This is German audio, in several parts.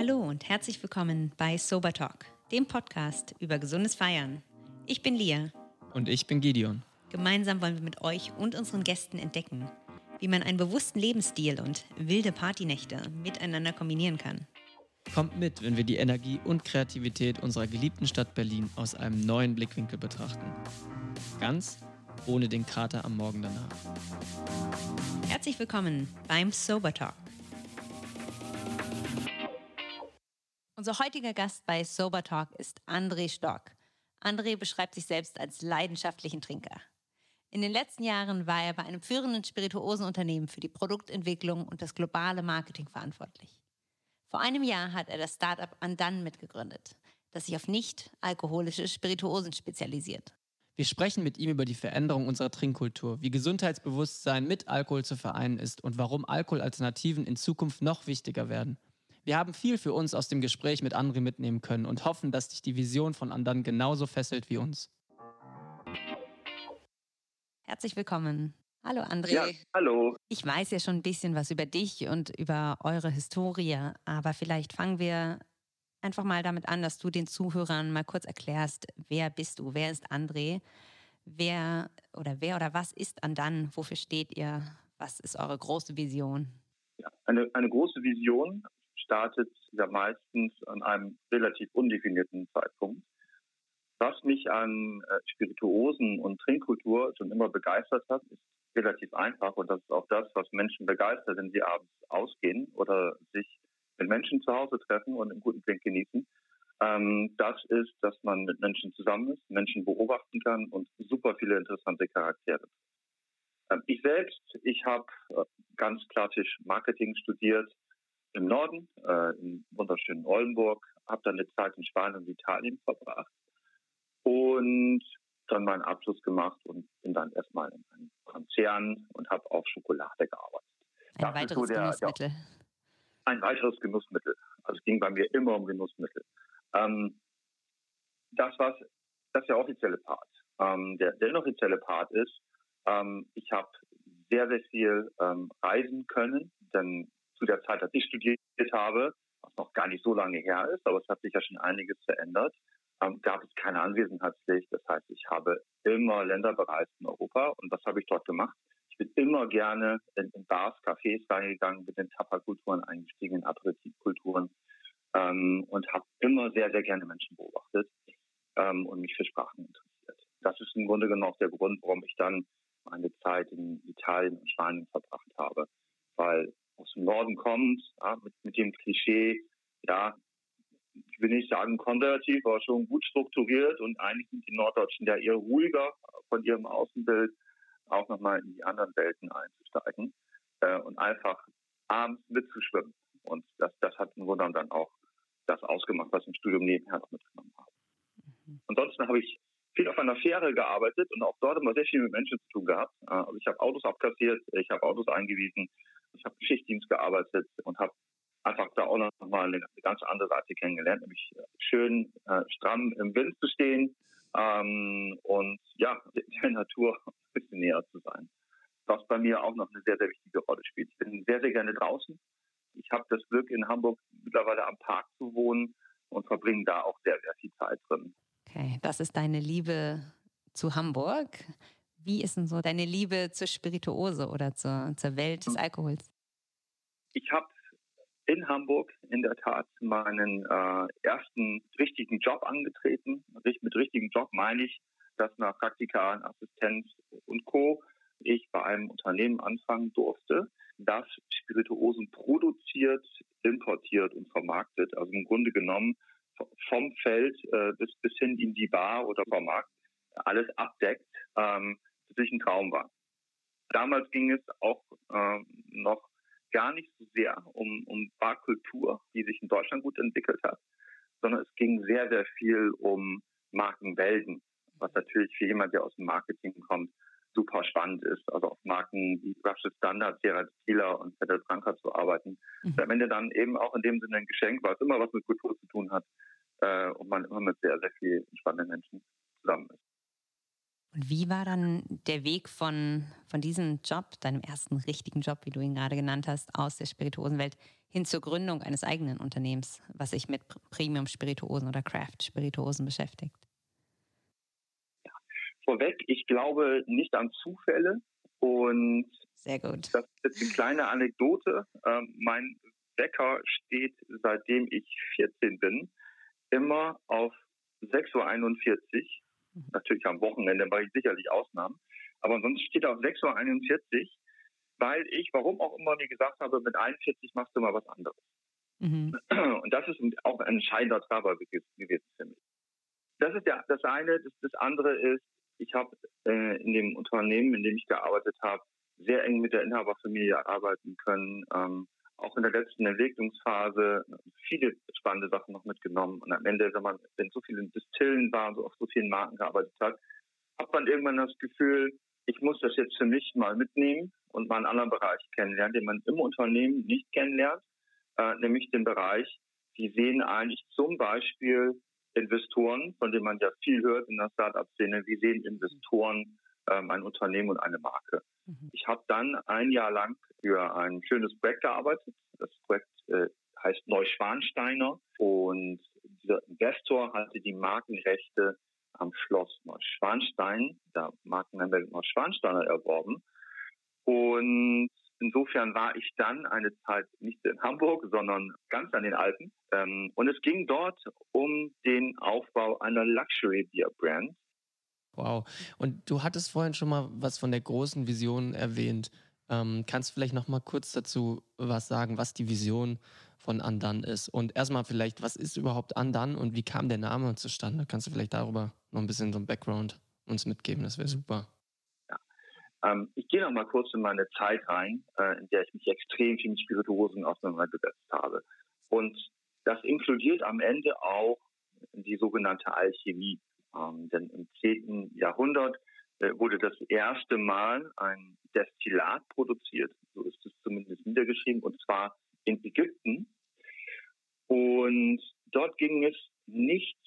Hallo und herzlich willkommen bei Sober Talk, dem Podcast über gesundes Feiern. Ich bin Lia. Und ich bin Gideon. Gemeinsam wollen wir mit euch und unseren Gästen entdecken, wie man einen bewussten Lebensstil und wilde Partynächte miteinander kombinieren kann. Kommt mit, wenn wir die Energie und Kreativität unserer geliebten Stadt Berlin aus einem neuen Blickwinkel betrachten. Ganz ohne den Krater am Morgen danach. Herzlich willkommen beim Sober Talk. Unser heutiger Gast bei Sober Talk ist André Stock. André beschreibt sich selbst als leidenschaftlichen Trinker. In den letzten Jahren war er bei einem führenden Spirituosenunternehmen für die Produktentwicklung und das globale Marketing verantwortlich. Vor einem Jahr hat er das Startup Andan mitgegründet, das sich auf nicht alkoholische Spirituosen spezialisiert. Wir sprechen mit ihm über die Veränderung unserer Trinkkultur, wie Gesundheitsbewusstsein mit Alkohol zu vereinen ist und warum Alkoholalternativen in Zukunft noch wichtiger werden. Wir haben viel für uns aus dem Gespräch mit André mitnehmen können und hoffen, dass dich die Vision von anderen genauso fesselt wie uns. Herzlich willkommen. Hallo André. Ja, hallo. Ich weiß ja schon ein bisschen was über dich und über eure Historie, aber vielleicht fangen wir einfach mal damit an, dass du den Zuhörern mal kurz erklärst, wer bist du, wer ist André, wer oder wer oder was ist Andan, wofür steht ihr, was ist eure große Vision? Ja, eine, eine große Vision startet ja meistens an einem relativ undefinierten Zeitpunkt. Was mich an äh, Spirituosen und Trinkkultur schon immer begeistert hat, ist relativ einfach und das ist auch das, was Menschen begeistert, wenn sie abends ausgehen oder sich mit Menschen zu Hause treffen und einen guten Trink genießen. Ähm, das ist, dass man mit Menschen zusammen ist, Menschen beobachten kann und super viele interessante Charaktere. Ähm, ich selbst, ich habe äh, ganz klassisch Marketing studiert, im Norden, äh, im wunderschönen Oldenburg, habe dann eine Zeit in Spanien und Italien verbracht und dann meinen Abschluss gemacht und bin dann erstmal in einem Konzern und habe auf Schokolade gearbeitet. Ein das weiteres so der, Genussmittel. Der, ein weiteres Genussmittel. Also es ging bei mir immer um Genussmittel. Ähm, das was das ist der offizielle Part. Ähm, der, der inoffizielle Part ist, ähm, ich habe sehr, sehr viel ähm, reisen können, denn zu der Zeit, als ich studiert habe, was noch gar nicht so lange her ist, aber es hat sich ja schon einiges verändert, ähm, gab es keine Anwesenheitspflicht. Das heißt, ich habe immer Länder bereist in Europa und was habe ich dort gemacht? Ich bin immer gerne in, in Bars, Cafés reingegangen, bin in Tapakulturen eingestiegen, in Aperitivkulturen ähm, und habe immer sehr, sehr gerne Menschen beobachtet ähm, und mich für Sprachen interessiert. Das ist im Grunde genommen auch der Grund, warum ich dann meine Zeit in Italien und Spanien verbracht habe, Norden kommt, ja, mit, mit dem Klischee, ja, ich will nicht sagen konservativ, aber schon gut strukturiert und eigentlich sind die Norddeutschen ja eher ruhiger von ihrem Außenbild, auch nochmal in die anderen Welten einzusteigen äh, und einfach abends mitzuschwimmen. Und das, das hat im Grunde dann auch das ausgemacht, was ich im Studium nebenher noch mitgenommen habe. Mhm. Ansonsten habe ich viel auf einer Fähre gearbeitet und auch dort immer sehr viel mit Menschen zu tun gehabt. Äh, also ich habe Autos abkassiert, ich habe Autos eingewiesen, ich habe Schichtdienst gearbeitet und habe einfach da auch noch mal eine ganz andere Seite kennengelernt, nämlich äh, schön äh, stramm im Wind zu stehen ähm, und ja, der Natur ein bisschen näher zu sein. Was bei mir auch noch eine sehr, sehr wichtige Rolle spielt. Ich bin sehr, sehr gerne draußen. Ich habe das Glück, in Hamburg mittlerweile am Park zu wohnen und verbringe da auch sehr, sehr viel Zeit drin. Okay, das ist deine Liebe zu Hamburg. Wie ist denn so deine Liebe zur Spirituose oder zur, zur Welt des Alkohols? Ich habe in Hamburg in der Tat meinen äh, ersten richtigen Job angetreten. Mit richtigen Job meine ich, dass nach Praktika, Assistenz und Co. ich bei einem Unternehmen anfangen durfte, das Spirituosen produziert, importiert und vermarktet. Also im Grunde genommen vom Feld äh, bis, bis hin in die Bar oder Vermarkt alles abdeckt. Ähm, natürlich ein Traum war. Damals ging es auch äh, noch gar nicht so sehr um, um Barkultur, die sich in Deutschland gut entwickelt hat, sondern es ging sehr, sehr viel um Markenwelten, was natürlich für jemand, der aus dem Marketing kommt, super spannend ist. Also auf Marken wie Russian Standard, Sierra Tequila und Federal Branca zu arbeiten. Mhm. Am Ende dann eben auch in dem Sinne ein Geschenk, weil es immer was mit Kultur zu tun hat äh, und man immer mit sehr, sehr vielen spannenden Menschen zusammen ist. Und wie war dann der Weg von, von diesem Job, deinem ersten richtigen Job, wie du ihn gerade genannt hast, aus der Spirituosenwelt hin zur Gründung eines eigenen Unternehmens, was sich mit Premium-Spirituosen oder Craft-Spirituosen beschäftigt? Vorweg, ich glaube nicht an Zufälle und sehr gut. Das ist eine kleine Anekdote. Ähm, mein Wecker steht, seitdem ich 14 bin, immer auf 6.41 Uhr. Mhm. Natürlich am Wochenende mache ich sicherlich Ausnahmen. Aber sonst steht er auf 6.41 Uhr, weil ich, warum auch immer, mir gesagt habe, mit 41 machst du mal was anderes. Mhm. Und das ist auch ein entscheidender Treiber gewesen für mich. Das ist der, das eine. Das, das andere ist, ich habe äh, in dem Unternehmen, in dem ich gearbeitet habe, sehr eng mit der Inhaberfamilie arbeiten können. Ähm, auch in der letzten Entwicklungsphase viele spannende Sachen noch mitgenommen. Und am Ende, wenn man wenn so viele Distillen waren, so auf so vielen Marken gearbeitet hat, hat man irgendwann das Gefühl, ich muss das jetzt für mich mal mitnehmen und mal einen anderen Bereich kennenlernen, den man im Unternehmen nicht kennenlernt, äh, nämlich den Bereich, wie sehen eigentlich zum Beispiel Investoren, von denen man ja viel hört in der Startup-Szene, wie sehen Investoren ähm, ein Unternehmen und eine Marke. Mhm. Ich habe dann ein Jahr lang für ein schönes Projekt gearbeitet. Das Projekt äh, heißt Neuschwansteiner und dieser Investor hatte die Markenrechte am Schloss Neuschwanstein, der Markenname Neuschwansteiner erworben. Und insofern war ich dann eine Zeit nicht in Hamburg, sondern ganz an den Alpen. Ähm, und es ging dort um den Aufbau einer Luxury Beer Brand. Wow. Und du hattest vorhin schon mal was von der großen Vision erwähnt. Ähm, kannst du vielleicht noch mal kurz dazu was sagen, was die Vision von Andan ist? Und erstmal vielleicht, was ist überhaupt Andan und wie kam der Name zustande? Kannst du vielleicht darüber noch ein bisschen so ein Background uns mitgeben? Das wäre super. Ja. Ähm, ich gehe noch mal kurz in meine Zeit rein, äh, in der ich mich extrem viel mit Spirituosen auseinandergesetzt habe. Und das inkludiert am Ende auch die sogenannte Alchemie. Ähm, denn im 10. Jahrhundert äh, wurde das erste Mal ein Destillat produziert, so ist es zumindest niedergeschrieben, und zwar in Ägypten. Und dort ging es nicht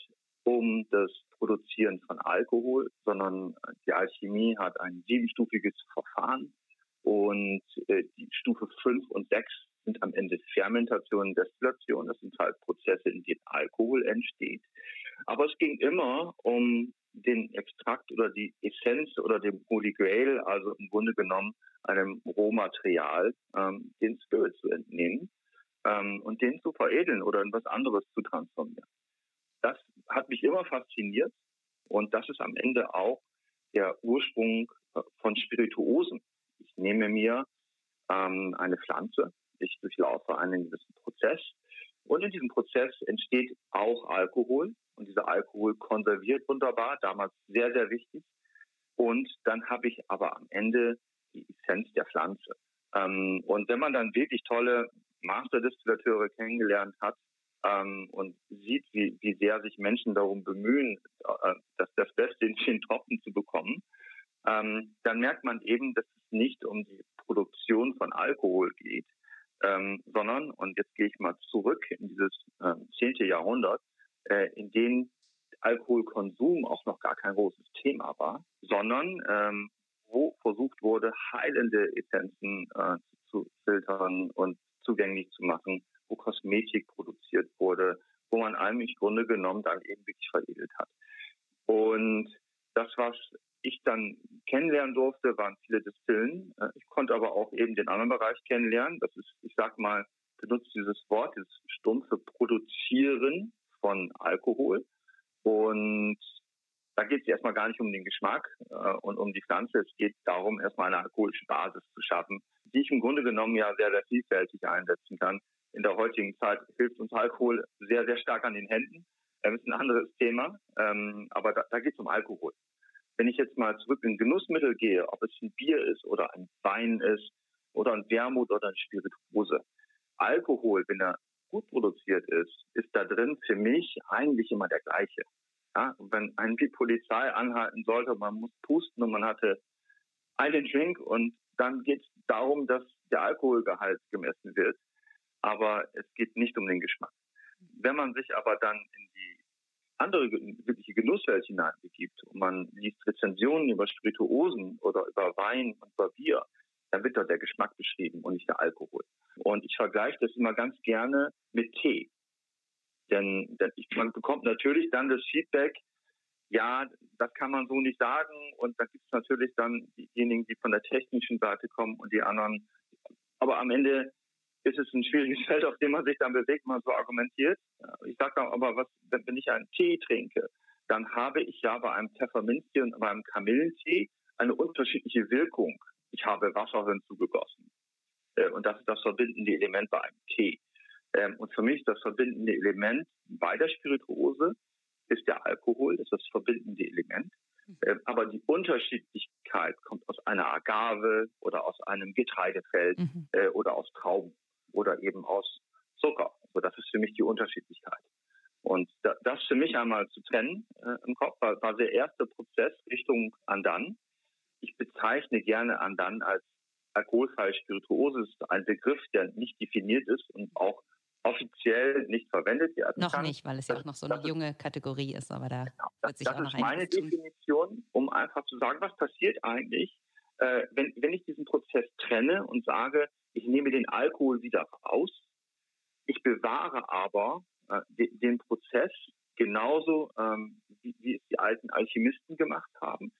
um das Produzieren von Alkohol, sondern die Alchemie hat ein siebenstufiges Verfahren und äh, die Stufe 5 und 6 sind am Ende Fermentation und Destillation. Das sind halt Prozesse, in denen Alkohol entsteht. Aber es ging immer um den Extrakt oder die Essenz oder dem Holy Grail, also im Grunde genommen einem Rohmaterial, ähm, den Spirit zu entnehmen ähm, und den zu veredeln oder in was anderes zu transformieren. Das hat mich immer fasziniert und das ist am Ende auch der Ursprung äh, von Spirituosen. Ich nehme mir ähm, eine Pflanze, ich durchlaufe einen gewissen Prozess und in diesem Prozess entsteht auch Alkohol und dieser Alkohol konserviert wunderbar, damals sehr, sehr wichtig. Und dann habe ich aber am Ende die Essenz der Pflanze. Ähm, und wenn man dann wirklich tolle Masterdestillateure kennengelernt hat ähm, und sieht, wie, wie sehr sich Menschen darum bemühen, äh, das, das Beste in den Tropfen zu bekommen, ähm, dann merkt man eben, dass es nicht um die Produktion von Alkohol geht, ähm, sondern, und jetzt gehe ich mal zurück in dieses äh, 10. Jahrhundert, äh, in dem Alkoholkonsum auch noch gar kein großes Thema war, sondern ähm, wo versucht wurde, heilende Essenzen äh, zu filtern und zugänglich zu machen, wo Kosmetik produziert wurde, wo man einem im Grunde genommen dann eben wirklich veredelt hat. Und das, was ich dann kennenlernen durfte, waren viele Distillen. Äh, ich konnte aber auch eben den anderen Bereich kennenlernen. Das ist, ich sag mal, benutze dieses Wort, dieses stumpfe Produzieren von Alkohol. Und da geht es erstmal gar nicht um den Geschmack äh, und um die Pflanze. Es geht darum, erstmal eine alkoholische Basis zu schaffen, die ich im Grunde genommen ja sehr, sehr vielfältig einsetzen kann. In der heutigen Zeit hilft uns Alkohol sehr, sehr stark an den Händen. Das ist ein anderes Thema, ähm, aber da, geht es um Alkohol. Wenn ich jetzt mal zurück in Genussmittel gehe, ob es ein Bier ist oder ein Wein ist oder ein Wermut oder ein Spirituose. Alkohol, wenn er gut produziert ist, ist da drin für mich eigentlich immer der gleiche. Ja, wenn ein die Polizei anhalten sollte, man muss pusten und man hatte einen Drink und dann geht es darum, dass der Alkoholgehalt gemessen wird. Aber es geht nicht um den Geschmack. Wenn man sich aber dann in die andere wirkliche Genusswelt hineinbegibt und man liest Rezensionen über Spirituosen oder über Wein und über Bier, dann wird dort der Geschmack beschrieben und nicht der Alkohol. Und ich vergleiche das immer ganz gerne mit Tee. Denn, denn man bekommt natürlich dann das Feedback, ja, das kann man so nicht sagen. Und da gibt es natürlich dann diejenigen, die von der technischen Seite kommen und die anderen. Aber am Ende ist es ein schwieriges Feld, auf dem man sich dann bewegt, man so argumentiert. Ich sage aber, was, wenn ich einen Tee trinke, dann habe ich ja bei einem Pfefferminztee und beim Kamillentee eine unterschiedliche Wirkung. Ich habe Wasser hinzugegossen. Äh, und das ist das verbindende Element bei einem Tee. Ähm, und für mich das verbindende Element bei der Spirituose ist der Alkohol, das ist das verbindende Element. Mhm. Ähm, aber die Unterschiedlichkeit kommt aus einer Agave oder aus einem Getreidefeld mhm. Äh, oder aus Trauben oder eben aus Zucker. Also das ist für mich die Unterschiedlichkeit. Und das für mich einmal zu trennen äh, im Kopf war, war der erste Prozess Richtung Andan. Ich bezeichne gerne Andan als alkoholfreie Spirituose. Das ist ein Begriff, der nicht definiert ist und auch offiziell nicht verwendet werden noch kann. nicht, weil es ja auch noch so eine das junge Kategorie ist, aber da genau, wird sich das auch noch Das ist meine Definition, um einfach zu sagen, was passiert eigentlich, äh, wenn, wenn ich diesen Prozess trenne und sage, ich nehme den Alkohol wieder raus, ich bewahre aber äh, den, den Prozess genauso, ähm, wie, wie es die alten Alchemisten gemacht haben.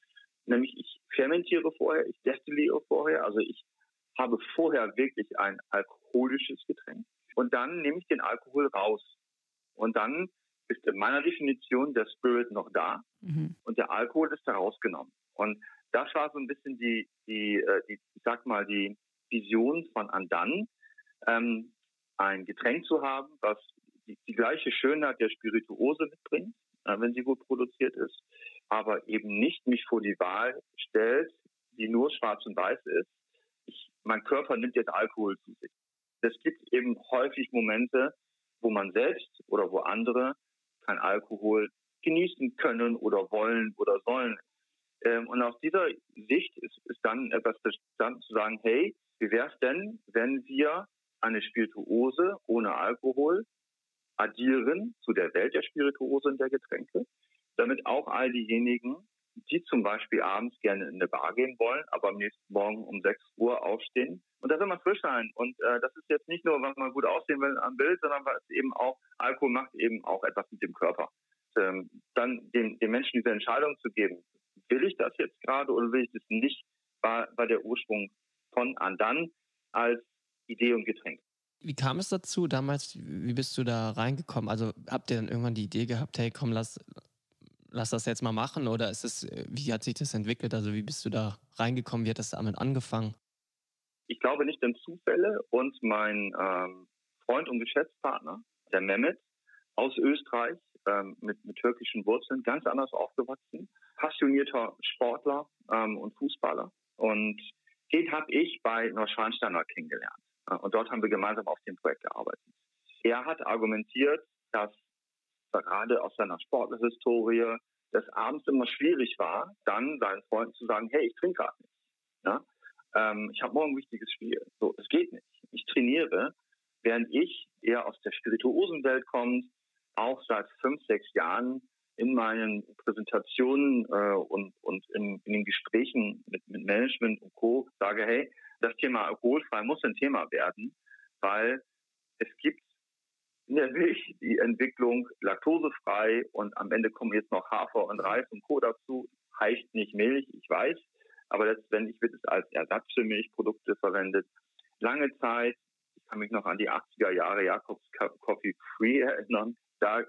Nämlich ich fermentiere vorher, ich destilliere vorher, also ich habe vorher wirklich ein alkoholisches Getränk und dann nehme ich den Alkohol raus. Und dann ist in meiner Definition der Spirit noch da mhm. und der Alkohol ist da rausgenommen. Und das war so ein bisschen die, die, äh, die ich sag mal, die Vision von Andan, ähm, ein Getränk zu haben, was die, die gleiche Schönheit der Spirituose mitbringt, äh, wenn sie gut produziert ist, aber eben nicht mich vor die Wahl stellt, die nur schwarz und weiß ist. Ich, mein Körper nimmt jetzt Alkohol zu sich es gibt eben häufig Momente, wo man selbst oder wo andere kein Alkohol genießen können oder wollen oder sollen. Ähm, und aus dieser Sicht ist, ist dann etwas verstanden zu sagen, hey, wie wäre es denn, wenn wir eine Spirituose ohne Alkohol addieren zu der Welt der Spirituose und der Getränke, damit auch all diejenigen, die zum Beispiel abends gerne in eine Bar gehen wollen, aber am nächsten Morgen um 6 Uhr aufstehen. Und da man frisch sein. Und äh, das ist jetzt nicht nur, was man gut aussehen will am Bild, sondern was eben auch, Alkohol macht eben auch etwas mit dem Körper. Ähm, dann den, den Menschen diese Entscheidung zu geben, will ich das jetzt gerade oder will ich das nicht, war, war der Ursprung von Andan als Idee und Getränk. Wie kam es dazu damals? Wie bist du da reingekommen? Also habt ihr dann irgendwann die Idee gehabt, hey, komm, lass, lass das jetzt mal machen? Oder ist es, wie hat sich das entwickelt? Also wie bist du da reingekommen? Wie hat das damit angefangen? Ich glaube nicht an Zufälle und mein ähm, Freund und Geschäftspartner, der Mehmet aus Österreich, ähm, mit, mit, türkischen Wurzeln, ganz anders aufgewachsen, passionierter Sportler ähm, und Fußballer. Und den habe ich bei Neuschwansteiner kennengelernt. Äh, und dort haben wir gemeinsam auf dem Projekt gearbeitet. Er hat argumentiert, dass gerade aus seiner Sportlerhistorie, das abends immer schwierig war, dann seinen Freunden zu sagen, hey, ich trinke gerade nicht. Ja? Ähm, ich habe morgen ein wichtiges Spiel. So, es geht nicht. Ich trainiere, während ich eher aus der Spirituosenwelt kommt, auch seit fünf, sechs Jahren in meinen Präsentationen äh, und, und in, in, den Gesprächen mit, mit Management und Co. sage, hey, das Thema alkoholfrei muss ein Thema werden, weil es gibt in der Milch die Entwicklung laktosefrei und am Ende kommen jetzt noch Hafer und Reis und Co. dazu. Heißt nicht Milch, ich weiß, aber letztendlich wird es als Ersatz für Milchprodukte verwendet. Lange Zeit, ich kann mich noch an die 80er Jahre Jakobs Coffee Free erinnern, da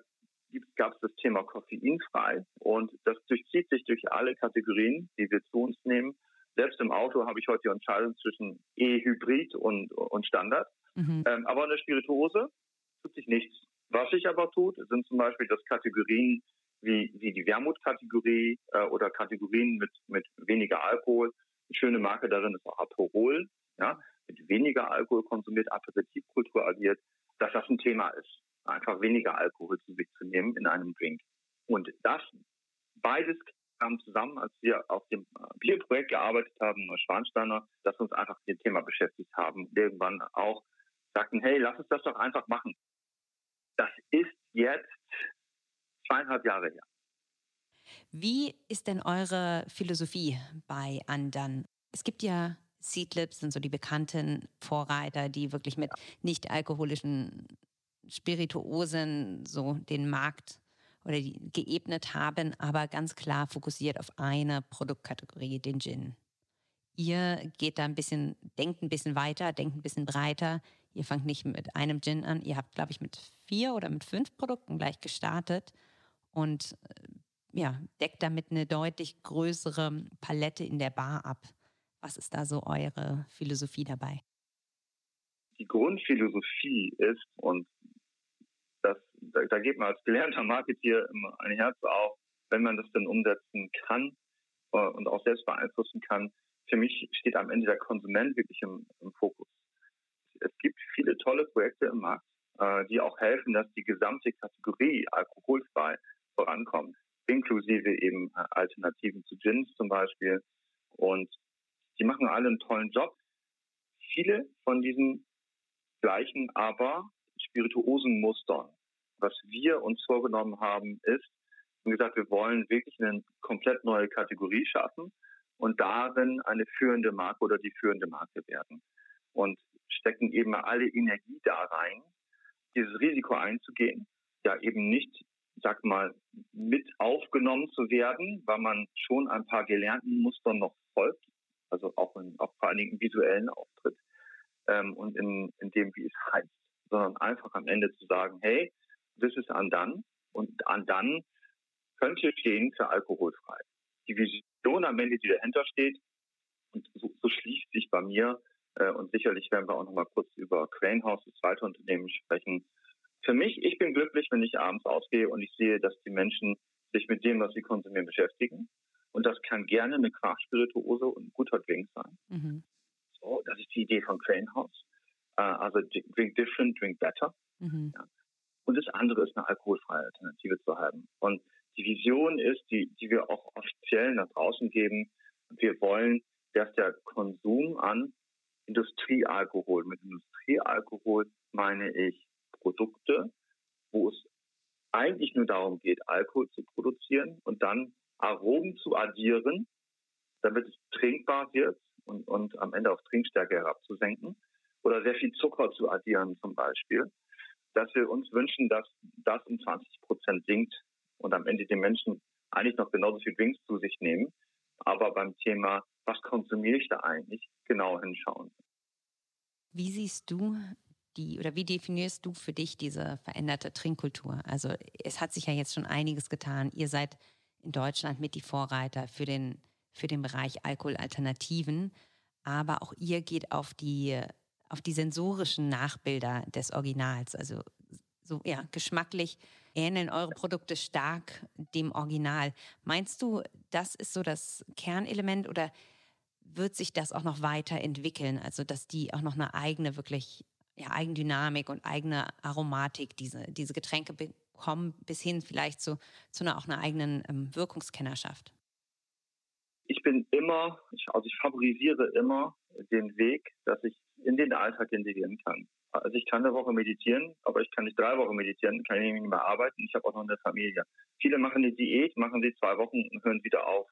gab es das Thema koffeinfrei und das durchzieht sich durch alle Kategorien, die wir zu uns nehmen. Selbst im Auto habe ich heute die Entscheidung zwischen E-Hybrid und, und Standard. Mhm. Ähm, aber eine Spirituose tut sich nichts. Was sich aber tut, sind zum Beispiel das Kategorien wie, wie die Wermutkategorie äh, oder Kategorien mit, mit weniger Alkohol. Eine schöne Marke darin ist auch Aperol, ja, mit weniger Alkohol konsumiert, Aperitivkultur agiert, dass das ein Thema ist, einfach weniger Alkohol zu sich zu nehmen in einem Drink. Und das beides kam zusammen, als wir auf dem Bierprojekt gearbeitet haben, Neuschwansteiner, dass wir uns einfach mit dem Thema beschäftigt haben. Irgendwann auch sagten, hey, lass uns das doch einfach machen das ist jetzt zweieinhalb Jahre her. Wie ist denn eure Philosophie bei anderen? Es gibt ja Seedlips, sind so die bekannten Vorreiter, die wirklich mit nicht alkoholischen Spirituosen so den Markt oder die geebnet haben, aber ganz klar fokussiert auf eine Produktkategorie, den Gin. Ihr geht da ein bisschen, denkt ein bisschen weiter, denkt ein bisschen breiter. Ihr fangt nicht mit einem Gin an. Ihr habt, glaube ich, mit vier oder mit fünf Produkten gleich gestartet und äh, ja, deckt damit eine deutlich größere Palette in der Bar ab. Was ist da so eure Philosophie dabei? Die Grundphilosophie ist, und da, da geht man als gelernter Marketeer immer ein Herz auf, wenn man das dann umsetzen kann äh, und auch selbst beeinflussen kann. Für mich steht am Ende der Konsument wirklich im, im Fokus. Es gibt viele tolle Projekte im Markt, äh, die auch helfen, dass die gesamte Kategorie alkoholfrei vorankommt, inklusive eben äh, Alternativen zu Gins zum Beispiel. Und die machen alle einen tollen Job. Viele von diesen gleichen aber spirituosen Mustern. Was wir uns vorgenommen haben, ist, wie gesagt, wir wollen wirklich eine komplett neue Kategorie schaffen und darin eine führende Marke oder die führende Marke werden. Und stecken eben alle Energie da rein, dieses Risiko einzugehen, ja eben nicht, sag mal, mit aufgenommen zu werden, weil man schon ein paar gelernten Mustern noch folgt, also auch, in, auch vor allen Dingen im visuellen Auftritt ähm, und in, in dem, wie es heißt, sondern einfach am Ende zu sagen, hey, this is undone und undone könnte stehen für alkoholfrei. Die Vision am Ende, die dahinter steht, und so, so schließt sich bei mir, äh, und sicherlich werden wir auch noch mal kurz über Crane House, das zweite Unternehmen, sprechen. Für mich, ich bin glücklich, wenn ich abends ausgehe und ich sehe, dass die Menschen sich mit dem, was sie konsumieren, beschäftigen. Und das kann gerne eine Craft-Spirituose und ein guter Drink sein. Mhm. So, das ist die Idee von Crane House. Äh, also drink different, drink better. Mhm. Ja. Und das andere ist eine alkoholfreie Alternative zu haben. Und die Vision ist, die, die wir auch offiziell nach draußen geben, wir wollen, dass der Konsum an Industriealkohol, mit Industriealkohol meine ich Produkte, wo es eigentlich nur darum geht, Alkohol zu produzieren und dann Aromen zu addieren, damit es trinkbar wird und, und am Ende auf Trinkstärke herabzusenken. Oder sehr viel Zucker zu addieren zum Beispiel, dass wir uns wünschen, dass das um 20 Prozent sinkt und am Ende die Menschen eigentlich noch genauso viel Drinks zu sich nehmen, aber beim Thema, was konsumiere ich da eigentlich, genau hinschauen. Wie siehst du die oder wie definierst du für dich diese veränderte Trinkkultur? Also es hat sich ja jetzt schon einiges getan. Ihr seid in Deutschland mit die Vorreiter für den, für den Bereich Alkoholalternativen, aber auch ihr geht auf die, auf die sensorischen Nachbilder des Originals. Also so ja, geschmacklich ähneln eure Produkte stark dem Original. Meinst du, das ist so das Kernelement oder wird sich das auch noch weiterentwickeln? Also, dass die auch noch eine eigene, wirklich ja, Eigendynamik und eigene Aromatik, diese, diese Getränke bekommen, bis hin vielleicht zu, zu einer auch einer eigenen ähm, Wirkungskennerschaft? Ich bin immer, also ich favorisiere immer den Weg, dass ich in den Alltag integrieren kann. Also ich kann eine Woche meditieren, aber ich kann nicht drei Wochen meditieren, kann ich nicht mehr arbeiten. Ich habe auch noch eine Familie. Viele machen eine Diät, machen sie zwei Wochen und hören wieder auf.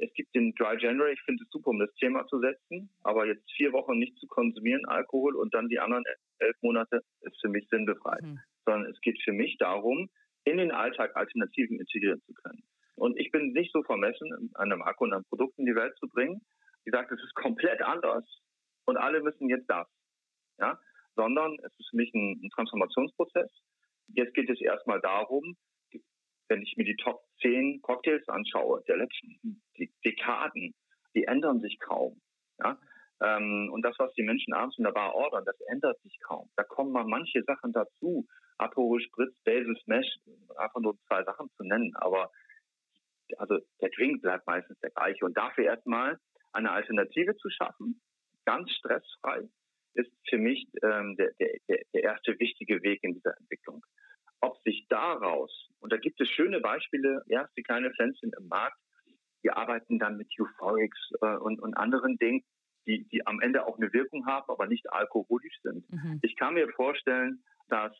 Es gibt den Dry January, ich finde es super, um das Thema zu setzen, aber jetzt vier Wochen nicht zu konsumieren, Alkohol, und dann die anderen elf Monate, ist für mich sinnbefreit. Mhm. Sondern es geht für mich darum, in den Alltag Alternativen integrieren zu können. Und ich bin nicht so vermessen, eine Marke und ein Produkt in die Welt zu bringen, die sagt, es ist komplett anders und alle müssen jetzt das. Ja? Sondern es ist für mich ein, ein Transformationsprozess. Jetzt geht es erstmal darum, wenn ich mir die Top 10 Cocktails anschaue der letzten Dekaden, die ändern sich kaum. Ja? Ähm, und das, was die Menschen abends in der Bar ordern, das ändert sich kaum. Da kommen mal manche Sachen dazu. Aperol Spritz, Basil Smash, einfach nur zwei Sachen zu nennen. Aber also der Drink bleibt meistens der gleiche. Und dafür erstmal eine Alternative zu schaffen, ganz stressfrei, ist für mich ähm, der, der, der erste wichtige Weg in dieser Entwicklung. Ob sich daraus, und da gibt es schöne Beispiele, erste kleine Pflänzchen im Markt, die arbeiten dann mit Euphorics äh, und, und anderen Dingen, die, die am Ende auch eine Wirkung haben, aber nicht alkoholisch sind. Mhm. Ich kann mir vorstellen, dass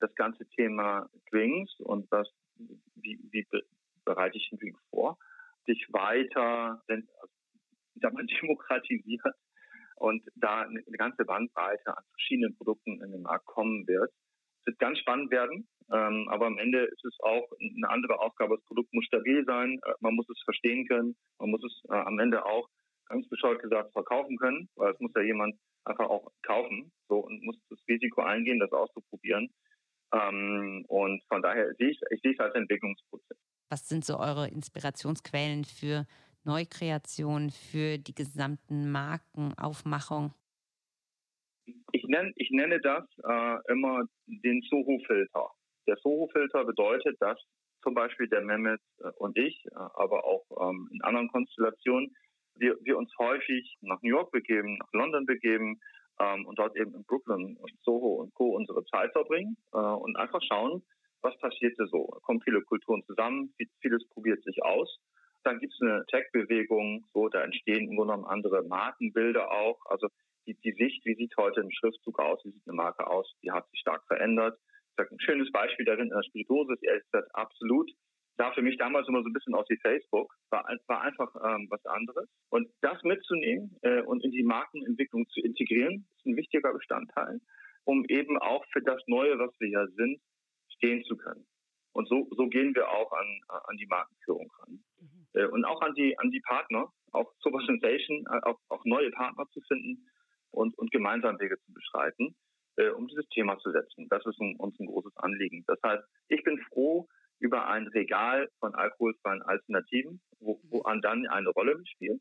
das ganze Thema Drinks und was wie, wie bereite ich den Drink vor, sich weiter also, sag mal, demokratisiert und da eine ganze Bandbreite an verschiedenen Produkten in den Markt kommen wird. Es wird ganz spannend werden, ähm, aber am Ende ist es auch eine andere Aufgabe. Das Produkt muss stabil sein, äh, man muss es verstehen können, man muss es äh, am Ende auch ganz bescheuert gesagt verkaufen können, weil es muss ja jemand einfach auch kaufen so und muss das Risiko eingehen, das auszuprobieren. Ähm, und von daher sehe ich, ich sehe es als Entwicklungsprozess. Was sind so eure Inspirationsquellen für Neukreation, für die gesamten Markenaufmachung? Ich nenne, ich nenne das äh, immer den Soho-Filter. Der Soho-Filter bedeutet, dass zum Beispiel der Mehmet äh, und ich, äh, aber auch ähm, in anderen Konstellationen, wir, wir uns häufig nach New York begeben, nach London begeben ähm, und dort eben in Brooklyn und Soho und Co. unsere Zeit verbringen äh, und einfach schauen, was passierte so. Kommen viele Kulturen zusammen, vieles probiert sich aus. Dann gibt es eine Tech-Bewegung, so da entstehen im Grunde genommen andere Markenbilder auch. Also die, die Sicht, wie sieht heute ein Schriftzug aus, wie sieht eine Marke aus, die hat sich stark verändert. Ein schönes Beispiel darin in der Spirituose ist ehrlich absolut sah für mich damals immer so ein bisschen aus wie Facebook, war, war einfach ähm, was anderes. Und das mitzunehmen äh, und in die Markenentwicklung zu integrieren, ist ein wichtiger Bestandteil, um eben auch für das Neue, was wir ja sind, stehen zu können. Und so, so gehen wir auch an, an die Markenführung ran. Mhm. Äh, und auch an die, an die Partner, auch Super Sensation, äh, auch, auch neue Partner zu finden und, und gemeinsam Wege zu beschreiten, äh, um dieses Thema zu setzen. Das ist ein, uns ein großes Anliegen. Das heißt, ich bin froh, über ein Regal von alkoholfreien Alternativen, wo, wo dann eine Rolle mitspielt.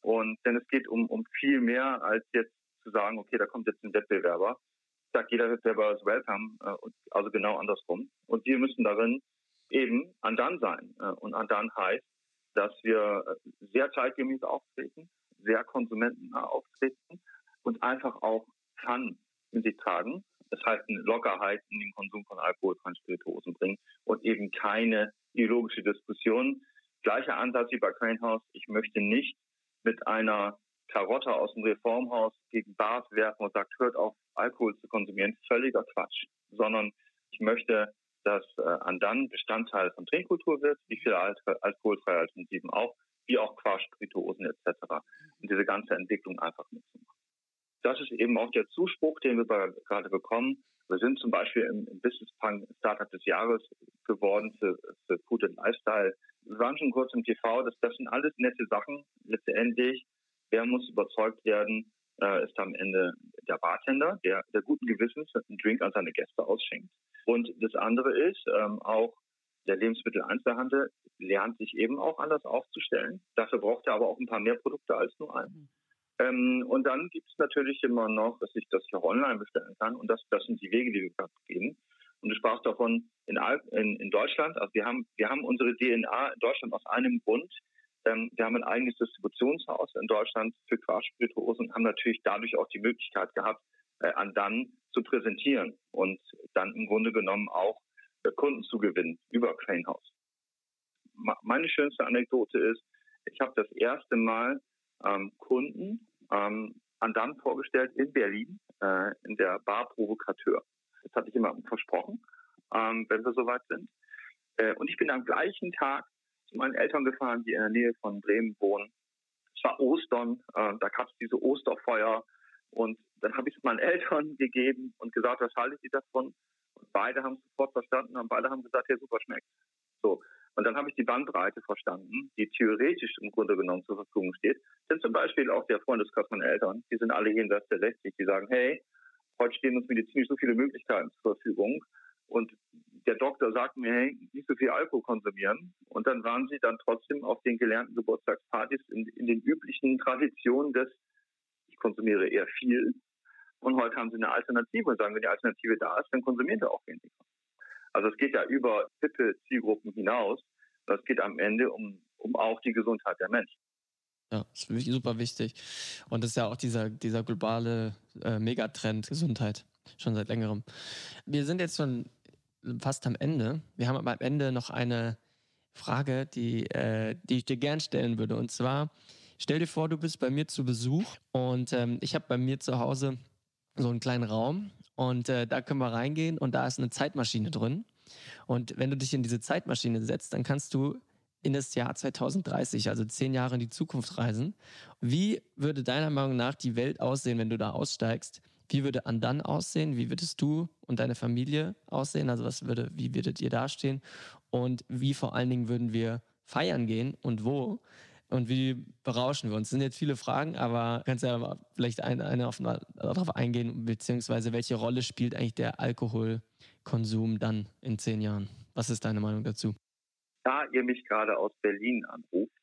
Und denn es geht um, um viel mehr als jetzt zu sagen, okay, da kommt jetzt ein Wettbewerber. Sagt jeder Wettbewerber ist welcome, äh, also genau andersrum. Und wir müssen darin eben an dann sein. Äh, und an dann heißt, dass wir äh, sehr zeitgemäß auftreten, sehr konsumentennah auftreten und einfach auch Fun in sich tragen das heißt eine Lockerheit in den Konsum von alkoholfreien Spirituosen bringen und eben keine ideologische Diskussion. Gleicher Ansatz wie bei Cranehouse. Ich möchte nicht mit einer Karotte aus dem Reformhaus gegen Bars werfen und sagt, hört auf, Alkohol zu konsumieren. Völliger Quatsch. Sondern ich möchte, dass äh, Andan Bestandteil von Trinkkultur wird, wie viele alkoholfreie Alternativen auch, wie auch Quark, Spirituosen etc. Und diese ganze Entwicklung einfach mitzumachen das ist eben auch der Zuspruch, den wir gerade bekommen. Wir sind zum Beispiel im, im Business Punk Startup des Jahres geworden für, für Food and Lifestyle. Wir waren schon kurz im TV, das, das sind alles nette Sachen. Letztendlich, wer muss überzeugt werden, äh, ist am Ende der Bartender, der, der guten Gewissens einen Drink an seine Gäste ausschenkt. Und das andere ist, ähm, auch der Lebensmitteleinzelhandel lernt sich eben auch anders aufzustellen. Dafür braucht er aber auch ein paar mehr Produkte als nur einen. Mhm. Ähm, und dann gibt es natürlich immer noch, dass ich das hier online bestellen kann. Und das, das sind die Wege, die wir gerade gehen. Und du sprachst davon in, in, in Deutschland. Also wir haben, wir haben unsere DNA in Deutschland aus einem Grund. Ähm, wir haben ein eigenes Distributionshaus in Deutschland für Quarzspirituosen und haben natürlich dadurch auch die Möglichkeit gehabt, äh, an dann zu präsentieren und dann im Grunde genommen auch äh, Kunden zu gewinnen über Crane House. meine schönste Anekdote ist, ich habe das erste Mal ähm, Kunden ähm, an dann vorgestellt in Berlin äh, in der Bar Provokateur. Das hatte ich immer versprochen, ähm, wenn wir soweit sind. Äh, und ich bin am gleichen Tag zu meinen Eltern gefahren, die in der Nähe von Bremen wohnen. Es war Ostern, äh, da gab es diese Osterfeuer und dann habe ich es meinen Eltern gegeben und gesagt, was haltet ihr davon? Und beide haben es sofort verstanden und beide haben gesagt, ja super schmeckt. So. Und dann habe ich die Bandbreite verstanden, die theoretisch im Grunde genommen zur Verfügung steht. Denn zum Beispiel auch der Freundeskreis meiner Eltern, die sind alle jenseits der 60, die sagen, hey, heute stehen uns medizinisch so viele Möglichkeiten zur Verfügung. Und der Doktor sagt mir, hey, nicht so viel Alkohol konsumieren. Und dann waren sie dann trotzdem auf den gelernten Geburtstagspartys in, in den üblichen Traditionen des, konsumiere eher viel. Und heute haben sie eine Alternative und sagen, wenn die Alternative da ist, dann konsumieren sie auch weniger. Also es geht ja über hippe Zielgruppen hinaus. Das geht am Ende um, um auch die Gesundheit der Menschen. Ja, das ist super wichtig. Und das ist ja auch dieser, dieser globale äh, Megatrend Gesundheit, schon seit längerem. Wir sind jetzt schon fast am Ende. Wir haben aber am Ende noch eine Frage, die, äh, die ich dir gern stellen würde. Und zwar, stell dir vor, du bist bei mir zu Besuch und ähm, ich habe bei mir zu Hause so einen kleinen Raum und äh, da können wir reingehen und da ist eine Zeitmaschine drin. Und wenn du dich in diese Zeitmaschine setzt, dann kannst du in das Jahr 2030, also zehn Jahre in die Zukunft reisen. Wie würde deiner Meinung nach die Welt aussehen, wenn du da aussteigst? Wie würde Andan aussehen? Wie würdest du und deine Familie aussehen? Also was würde, wie würdet ihr dastehen? Und wie vor allen Dingen würden wir feiern gehen und wo? Und wie berauschen wir uns? Das sind jetzt viele Fragen, aber kannst ja vielleicht eine, eine auf, darauf eingehen, beziehungsweise welche Rolle spielt eigentlich der Alkoholkonsum dann in zehn Jahren? Was ist deine Meinung dazu? Da ihr mich gerade aus Berlin anruft,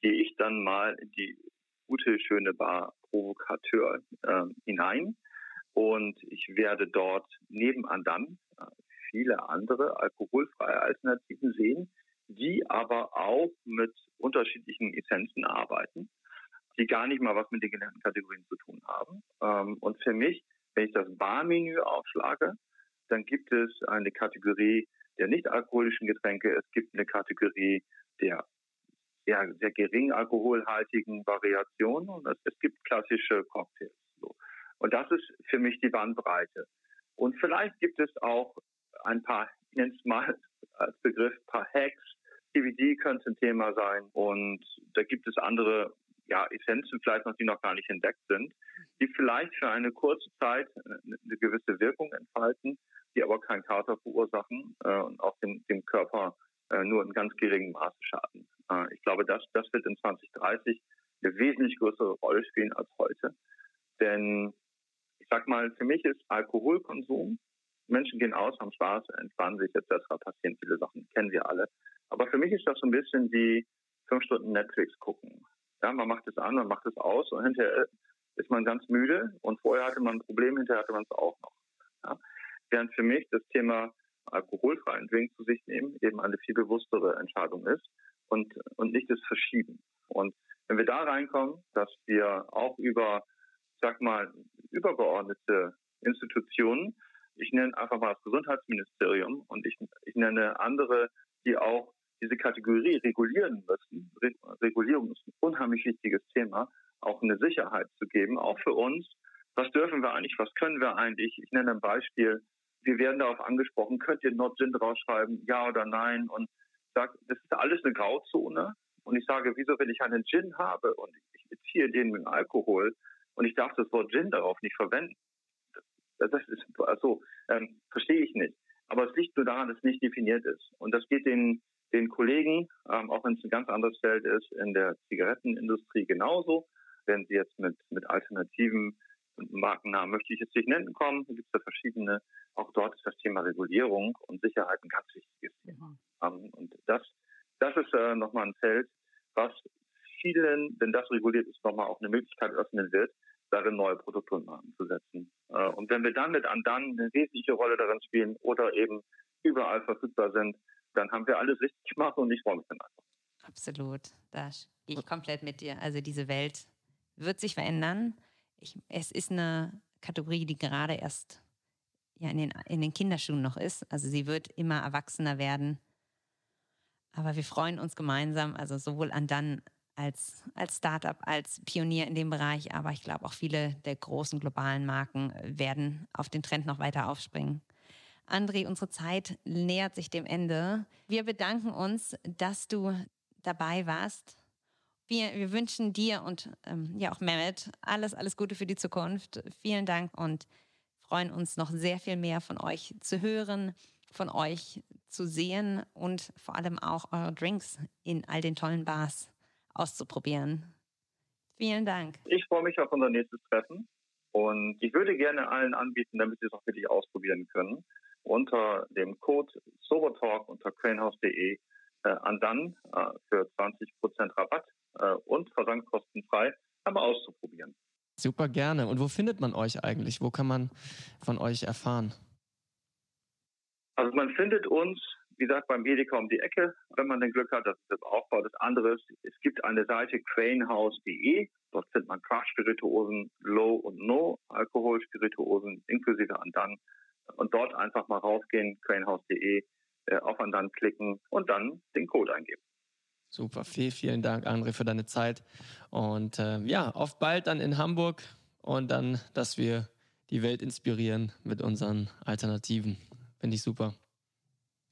gehe ich dann mal in die gute, schöne Bar Provokateur äh, hinein und ich werde dort nebenan dann äh, viele andere alkoholfreie Alternativen sehen, die aber auch mit unterschiedlichen Essenzen arbeiten, die gar nicht mal was mit den genannten Kategorien zu tun haben. Ähm, und für mich, wenn ich das Barmenü aufschlage, dann gibt es eine Kategorie der nicht alkoholischen Getränke, es gibt eine Kategorie der sehr, sehr gering alkoholhaltigen Variationen und es, es gibt klassische Cocktails. So. Und das ist für mich die Bandbreite. Und vielleicht gibt es auch ein paar, ich nenne es mal als Begriff, paar Hacks, CBD könnte ein Thema sein und da gibt es andere ja, Essenzen vielleicht noch, die noch gar nicht entdeckt sind, die vielleicht für eine kurze Zeit eine gewisse Wirkung entfalten, die aber keinen Kater verursachen äh, und auch dem, dem Körper äh, nur in ganz geringem Maße schaden. Äh, ich glaube, das, das wird in 2030 eine wesentlich größere Rolle spielen als heute. Denn ich sag mal, für mich ist Alkoholkonsum, Menschen gehen aus, haben Spaß, entspannen sich etc., passieren viele Sachen, kennen wir alle. Aber für mich ist das so ein bisschen wie fünf Stunden Netflix gucken. Ja, man macht es an, man macht es aus und hinterher ist man ganz müde und vorher hatte man ein Problem, hinterher hatte man es auch noch. Ja. Während für mich das Thema alkoholfreien Drink zu sich nehmen eben eine viel bewusstere Entscheidung ist und, und nicht das Verschieben. Und wenn wir da reinkommen, dass wir auch über, sag mal, übergeordnete Institutionen, ich nenne einfach mal das Gesundheitsministerium und ich, ich nenne andere, die auch diese Kategorie regulieren müssen. Re Regulierung ist ein unheimlich wichtiges Thema, auch eine Sicherheit zu geben, auch für uns. Was dürfen wir eigentlich? Was können wir eigentlich? Ich nenne ein Beispiel. Wir werden darauf angesprochen, könnt ihr Not Gin draufschreiben, ja oder nein? Und sag, das ist alles eine Grauzone. Und ich sage, wieso, wenn ich einen Gin habe und ich beziehe den mit Alkohol und ich darf das Wort Gin darauf nicht verwenden? Das ist, also, ähm, verstehe ich nicht. Aber es liegt nur daran, dass es nicht definiert ist. Und das geht den den Kollegen, ähm, auch wenn es ein ganz anderes Feld ist, in der Zigarettenindustrie genauso. Wenn sie jetzt mit, mit alternativen Markennamen möchte ich jetzt nicht nennen kommen, gibt es ja verschiedene. Auch dort ist das Thema Regulierung und Sicherheit ein ganz wichtiges Thema. Ähm, und das, das ist äh, nochmal ein Feld, was vielen, wenn das reguliert ist, nochmal auch eine Möglichkeit öffnen wird, darin neue Produkte anzusetzen. Äh, und wenn wir dann mit Andan eine wesentliche Rolle darin spielen oder eben überall verfügbar sind, dann haben wir alles richtig gemacht und ich freue mich dann einfach. Absolut, da gehe ich komplett mit dir. Also diese Welt wird sich verändern. Ich, es ist eine Kategorie, die gerade erst ja, in, den, in den Kinderschuhen noch ist. Also sie wird immer erwachsener werden. Aber wir freuen uns gemeinsam, also sowohl an dann als, als Startup, als Pionier in dem Bereich, aber ich glaube auch viele der großen globalen Marken werden auf den Trend noch weiter aufspringen. André, unsere Zeit nähert sich dem Ende. Wir bedanken uns, dass du dabei warst. Wir, wir wünschen dir und ähm, ja auch Mehmet alles, alles Gute für die Zukunft. Vielen Dank und freuen uns noch sehr viel mehr von euch zu hören, von euch zu sehen und vor allem auch eure Drinks in all den tollen Bars auszuprobieren. Vielen Dank. Ich freue mich auf unser nächstes Treffen und ich würde gerne allen anbieten, damit sie es auch wirklich ausprobieren können unter dem Code Sobertalk unter cranehouse.de äh, an dann äh, für 20% Rabatt äh, und versandkostenfrei einmal auszuprobieren. Super gerne. Und wo findet man euch eigentlich? Wo kann man von euch erfahren? Also man findet uns, wie gesagt, beim Edeka um die Ecke, wenn man den Glück hat, das ist das Aufbau des anderes. Es gibt eine Seite cranehouse.de. Dort findet man Craft-Spirituosen, Low und No Alkoholspirituosen inklusive Andan und dort einfach mal raufgehen, cranehouse.de, äh, auf und dann klicken und dann den Code eingeben. Super, vielen, vielen Dank, André, für deine Zeit. Und äh, ja, auf bald dann in Hamburg und dann, dass wir die Welt inspirieren mit unseren Alternativen. Finde ich super.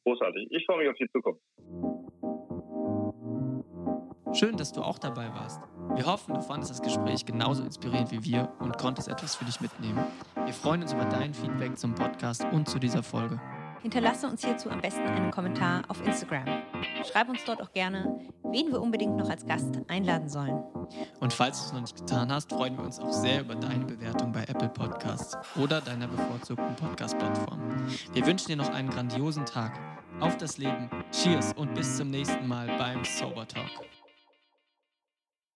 Großartig. Ich freue mich auf die Zukunft. Schön, dass du auch dabei warst. Wir hoffen, du fandest das Gespräch genauso inspirierend wie wir und konntest etwas für dich mitnehmen. Wir freuen uns über dein Feedback zum Podcast und zu dieser Folge. Hinterlasse uns hierzu am besten einen Kommentar auf Instagram. Schreib uns dort auch gerne, wen wir unbedingt noch als Gast einladen sollen. Und falls du es noch nicht getan hast, freuen wir uns auch sehr über deine Bewertung bei Apple Podcasts oder deiner bevorzugten Podcast-Plattform. Wir wünschen dir noch einen grandiosen Tag. Auf das Leben, Cheers und bis zum nächsten Mal beim Sober Talk.